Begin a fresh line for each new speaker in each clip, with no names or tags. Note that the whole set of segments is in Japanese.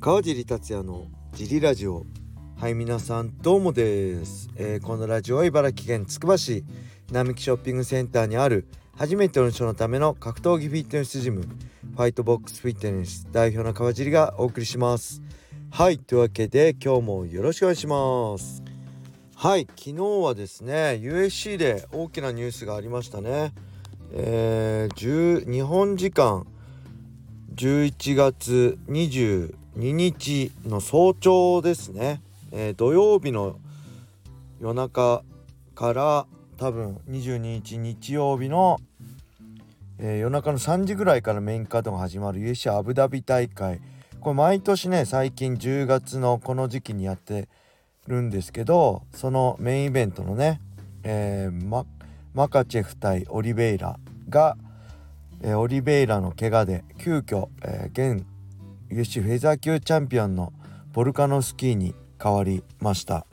川尻達也のジリラジオ。はい皆さんどうもです、えー、このラジオは茨城県つくば市並木ショッピングセンターにある初めての人のための格闘技フィットネスジムファイトボックスフィットネス代表の川尻がお送りします。はいというわけで今日もよろしくお願いします。はい昨日はですね USC で大きなニュースがありましたね。えー、日本時間11月22日の早朝ですね、えー、土曜日の夜中から多分22日日曜日の、えー、夜中の3時ぐらいからメインカードが始まる USC アブダビ大会。これ毎年ね最近10月のこの時期にやってるんですけどそのメインイベントのね、えー、ママカチェフ対オリベイラが、えー、オリベイラの怪我で急遽、えー、現 UFC フェザー級チャンピオンのボルカノスキーに変わりました。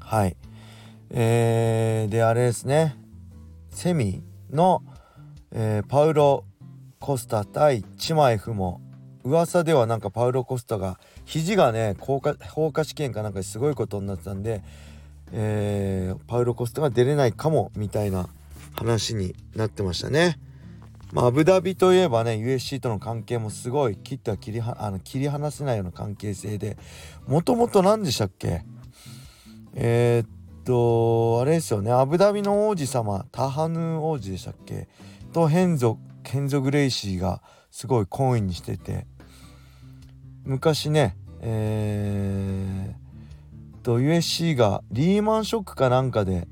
はい。えー、であれですね。セミの、えー、パウロ・コスタ対チマエフも噂ではなんかパウロ・コスタが肘がね放火放火試験かなんかすごいことになってたんで、えー、パウロ・コスタが出れないかもみたいな話になってましたね。まあ、アブダビといえばね USC との関係もすごい切っては切りはあの切り離せないような関係性でもともと何でしたっけ？えー、っとあれですよねアブダビの王子様タハヌー王子でしたっけ？とヘンゾケンゾ・グレイシーがすごい懇意にしてて昔ねえー、と USC がリーマンショックかなんかで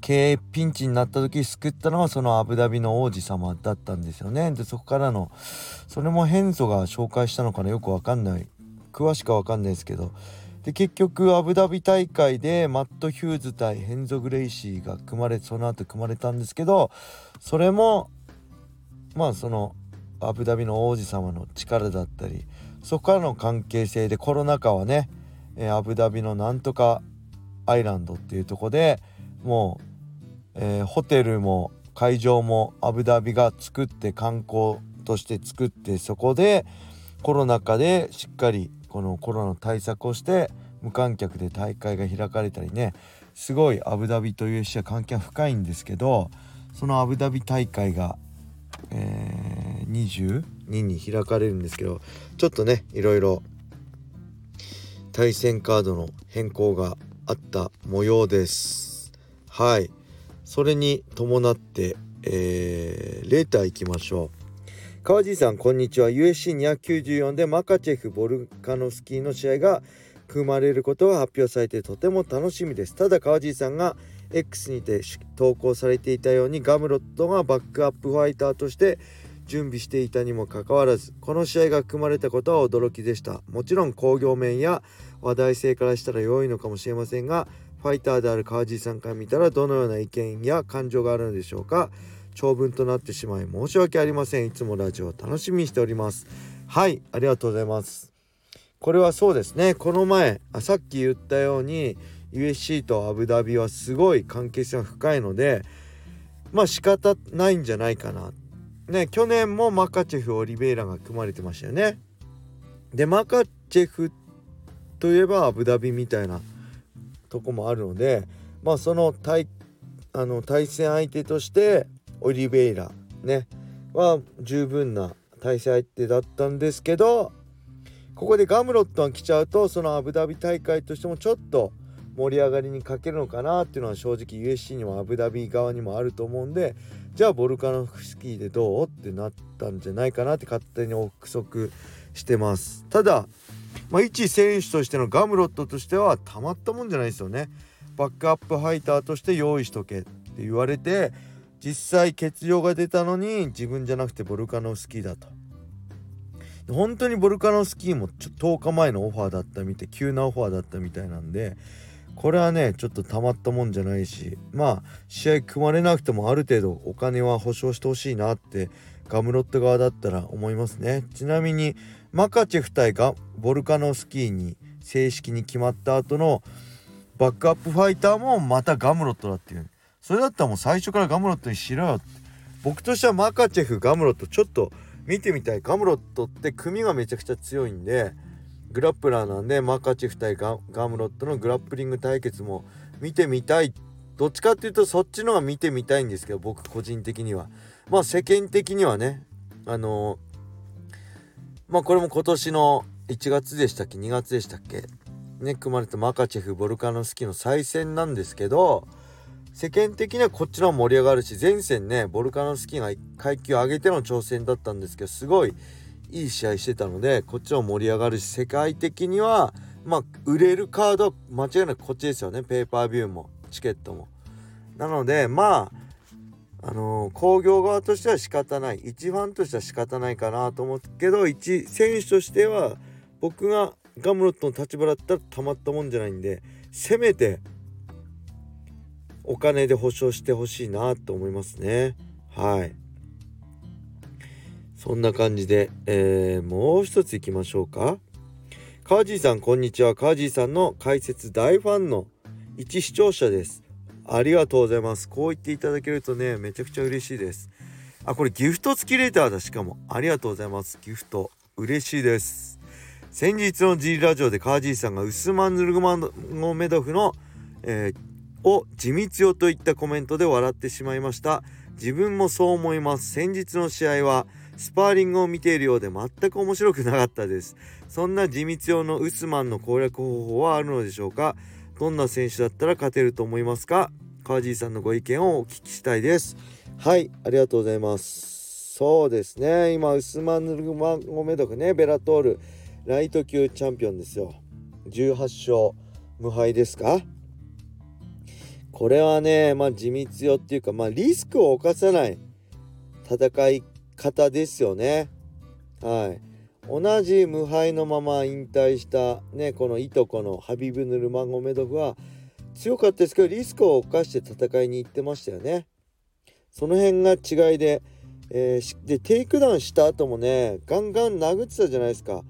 経営ピンチになった時救ったのはそのアブダビの王子様だったんですよね。でそこからのそれもヘンゾが紹介したのかなよくわかんない。詳しくはわかんないですけど。で結局アブダビ大会でマット・ヒューズ対ヘンゾ・グレイシーが組まれその後組まれたんですけどそれもまあそのアブダビの王子様の力だったりそこからの関係性でコロナ禍はね、えアブダビのなんとかアイランドっていうとこでもうえー、ホテルも会場もアブダビが作って観光として作ってそこでコロナ禍でしっかりこのコロナ対策をして無観客で大会が開かれたりねすごいアブダビという市は関係は深いんですけどそのアブダビ大会が、えー、22に開かれるんですけどちょっとねいろいろ対戦カードの変更があった模様ですはい。それに伴って、えー、レーター行きましょう。川地さんこんにちは。USC294 でマカチェフ・ボルカノスキーの試合が組まれることが発表されてとても楽しみです。ただ川地さんが X にて投稿されていたようにガムロットがバックアップファイターとして準備していたにもかかわらずこの試合が組まれたことは驚きでした。もちろん興行面や話題性からしたら良いのかもしれませんがファイターである川地さんから見たらどのような意見や感情があるのでしょうか？長文となってしまい申し訳ありません。いつもラジオを楽しみにしております。はいありがとうございます。これはそうですね。この前あさっき言ったように USC とアブダビはすごい関係性が深いのでまあ仕方ないんじゃないかな。ね去年もマカチェフ・オリベイラが組まれてましたよね。でマカチェフといえばアブダビみたいなとこもあるのでまあその対あの対戦相手としてオリベイラねは十分な対戦相手だったんですけどここでガムロットが来ちゃうとそのアブダビ大会としてもちょっと盛り上がりに欠けるのかなっていうのは正直 USC にもアブダビ側にもあると思うんでじゃあボルカノフスキーでどうってなったんじゃないかなって勝手に憶測してます。ただまあ、一選手としてのガムロットとしてはたまったもんじゃないですよね。バックアップハイターとして用意しとけって言われて実際欠場が出たのに自分じゃなくてボルカノフスキーだと。本当にボルカノフスキーもちょ10日前のオファーだったみたい急なオファーだったみたいなんでこれはねちょっとたまったもんじゃないしまあ試合組まれなくてもある程度お金は保証してほしいなってガムロット側だったら思いますね。ちなみにマカチェフ対がボルカノスキーに正式に決まった後のバックアップファイターもまたガムロットだっていう。それだったらもう最初からガムロットにしろよって。僕としてはマカチェフガムロットちょっと見てみたい。ガムロットって組がめちゃくちゃ強いんでグラップラーなんでマカチフ対ガムロットのグラップリング対決も見てみたい。どっちかっていうとそっちのが見てみたいんですけど僕個人的には。まあ世間的にはねあのー、まあこれも今年の1月でしたっけ？2月でしたっけ？ね組まれたマカチェフボルカノスキーの再戦なんですけど世間的にはこっちの方盛り上がるし前線ねボルカノスキーが階級上げての挑戦だったんですけどすごいいい試合してたのでこっちも盛り上がるし世界的にはまあ売れるカード間違いなくこっちですよね。ペーパービューもチケットも。なのでまああのー、工業側としては仕方ない。一ファンとしては仕方ないかなと思うけど一選手としては僕がガムロットの立場だったらたまったもんじゃないんでせめてお金で保証してほしいなと思いますね。はい。そんな感じで、えー、もう一ついきましょうか。川地さんこんにちは。川地さんの解説大ファンの一視聴者です。ありがとうございます。こう言っていただけるとねめちゃくちゃ嬉しいです。あこれギフト付きレターだ。しかもありがとうございます。ギフト嬉しいです。先日の G ラジオで川地さんがウスマン・ヌルグマンメドフの、えー、を地道よといったコメントで笑ってしまいました。自分もそう思います。先日の試合はスパーリングを見ているようで全く面白くなかったです。そんな地道用のウスマンの攻略方法はあるのでしょうか？どんな選手だったら勝てると思いますか？川地さんのご意見をお聞きしたいです。はいありがとうございます。そうですね。今ウスマンヌルマンゴメドクねベラトールライト級チャンピオンですよ。18勝無敗ですか？これはねまあ地道よっていうかまあリスクを冒さない戦い方ですよね。はい。同じ無敗のまま引退したねこのいとこのハビブ・ヌルマンゴメドフは強かったですけどリスクを冒して戦いに行ってましたよね。その辺が違いで、えー、でテイクダウンした後もねガンガン殴ってたじゃないですか。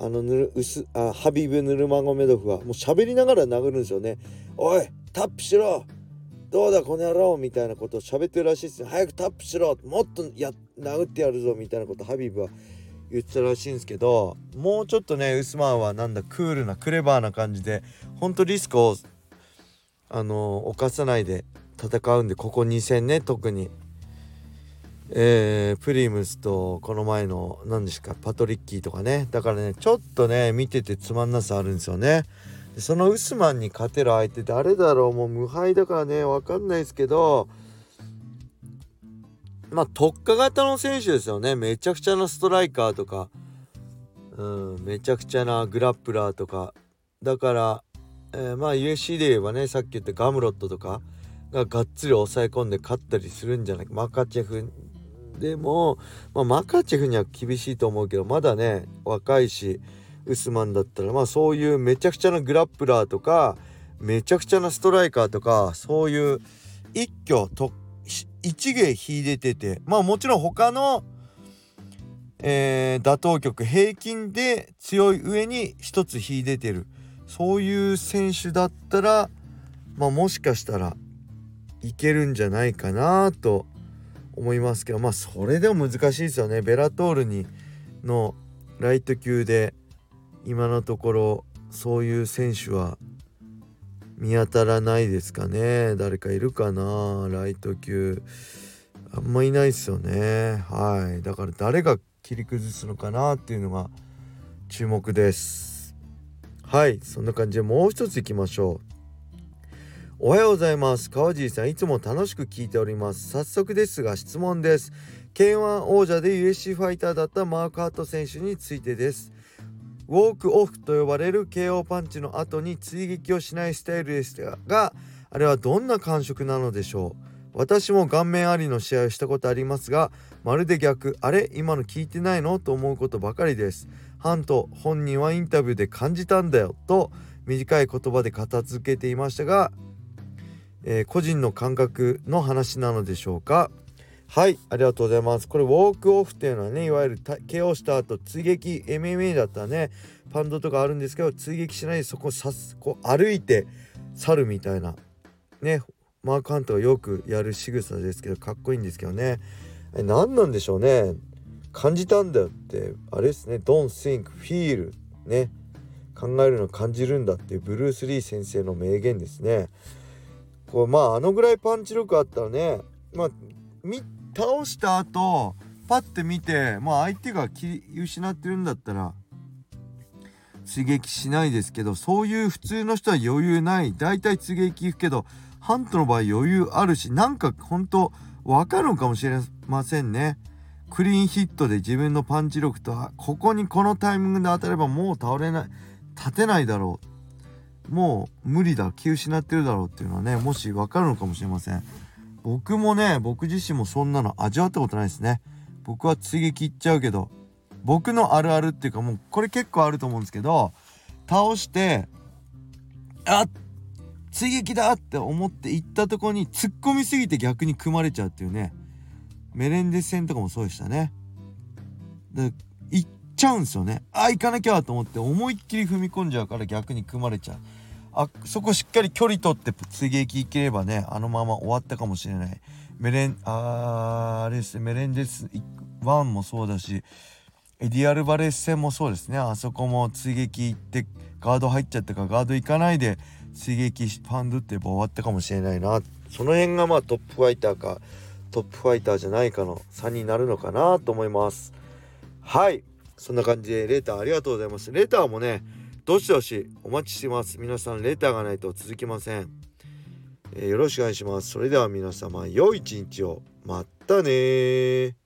あのヌルウスあハビブ・ヌルマンゴメドフはもう喋りながら殴るんですよね。おいタップしろどうだこの野郎みたいなことを喋ってるらしいですよ。早くタップしろもっとや殴ってやるぞみたいなことハビブは言ってたらしいんですけどもうちょっとねウスマンはなんだクールなクレバーな感じでほんとリスクをあの犯さないで戦うんでここ2戦ね特に。えー、プリムスとこの前の何ですかパトリッキーとかねだからねちょっとね見ててつまんなさあるんですよね。そのウスマンに勝てる相手誰だろうもう無敗だからね分かんないですけどまあ特化型の選手ですよね。めちゃくちゃなストライカーとか、うん、めちゃくちゃなグラップラーとか。だから、えー、まあ USC で言えばねさっき言ったガムロットとか。ががっつり抑え込んで勝ったりするんじゃないか。マカチェフでも、まあ、マカチェフには厳しいと思うけどまだね若いし。ウスマンだったらまあそういうめちゃくちゃなグラップラーとかめちゃくちゃなストライカーとかそういう一挙と一芸秀でててまあもちろん他の、えー、打倒局平均で強い上に一つ秀でてる。そういう選手だったらまあもしかしたらいけるんじゃないかなと思いますけどまあそれでも難しいですよね。ベラトールにのライト級で今のところそういう選手は見当たらないですかね。誰かいるかな。ライト級。あんまいないっすよね。はい。だから誰が切り崩すのかなっていうのが注目です。はい。そんな感じでもう一ついきましょう。おはようございます。川尻さんいつも楽しく聞いております。早速ですが質問です。K1 王者で USC ファイターだったマーク・ハット選手についてです。ウォークオフと呼ばれる KO パンチの後に追撃をしないスタイルでしたがあれはどんな感触なのでしょう私も顔面ありの試合をしたことありますがまるで逆あれ今の聞いてないのと思うことばかりです。ハント本人はインタビューで感じたんだよと短い言葉で片付けていましたが、えー、個人の感覚の話なのでしょうか。はいありがとうございます。これウォークオフっていうのはねいわゆる KO した後追撃 MMA だったらね。パンドとかあるんですけど追撃しないでそこさすこう歩いて去るみたいな。ねマークハントがよくやる仕草ですけどかっこいいんですけどね。え何なんでしょうね。感じたんだよってあれですね。Don't think feel ね。考えるの感じるんだっていうブルース・リー先生の名言ですね。こうまああのぐらいパンチ力あったらねまあ倒した後パッて見てまあ相手が気失ってるんだったら刺激しないですけどそういう普通の人は余裕ない。大体刺激いくけどハントの場合余裕あるしなんかほんと分かるのかもしれませんね。クリーンヒットで自分のパンチ力とここにこのタイミングで当たればもう倒れない立てないだろう。もう無理だ。気失ってるだろうっていうのはねもし分かるのかもしれません。僕もね僕自身もそんなの味わったことないですね。僕は追撃いっちゃうけど僕のあるあるっていうかもうこれ結構あると思うんですけど倒してあっ追撃だって思って行ったとこに突っ込みすぎて逆に組まれちゃうっていうねメレンデス戦とかもそうでしたね。で行っちゃうんですよね。あ行かなきゃと思って思いっきり踏み込んじゃうから逆に組まれちゃう。あそこしっかり距離取って追撃いければねあのまま終わったかもしれない。メレンああれですねメレンデス1もそうだしエディアルバレス戦もそうですね。あそこも追撃行ってガード入っちゃったかガード行かないで追撃パンドって言えば終わったかもしれないな。その辺がまあトップファイターかトップファイターじゃないかの差になるのかなと思います。はい。そんな感じでレーターありがとうございます。レーターもねどしどしお待ちしてます。皆さんレターがないと続きません、えー、よろしくお願いします。それでは皆様良い一日を。またね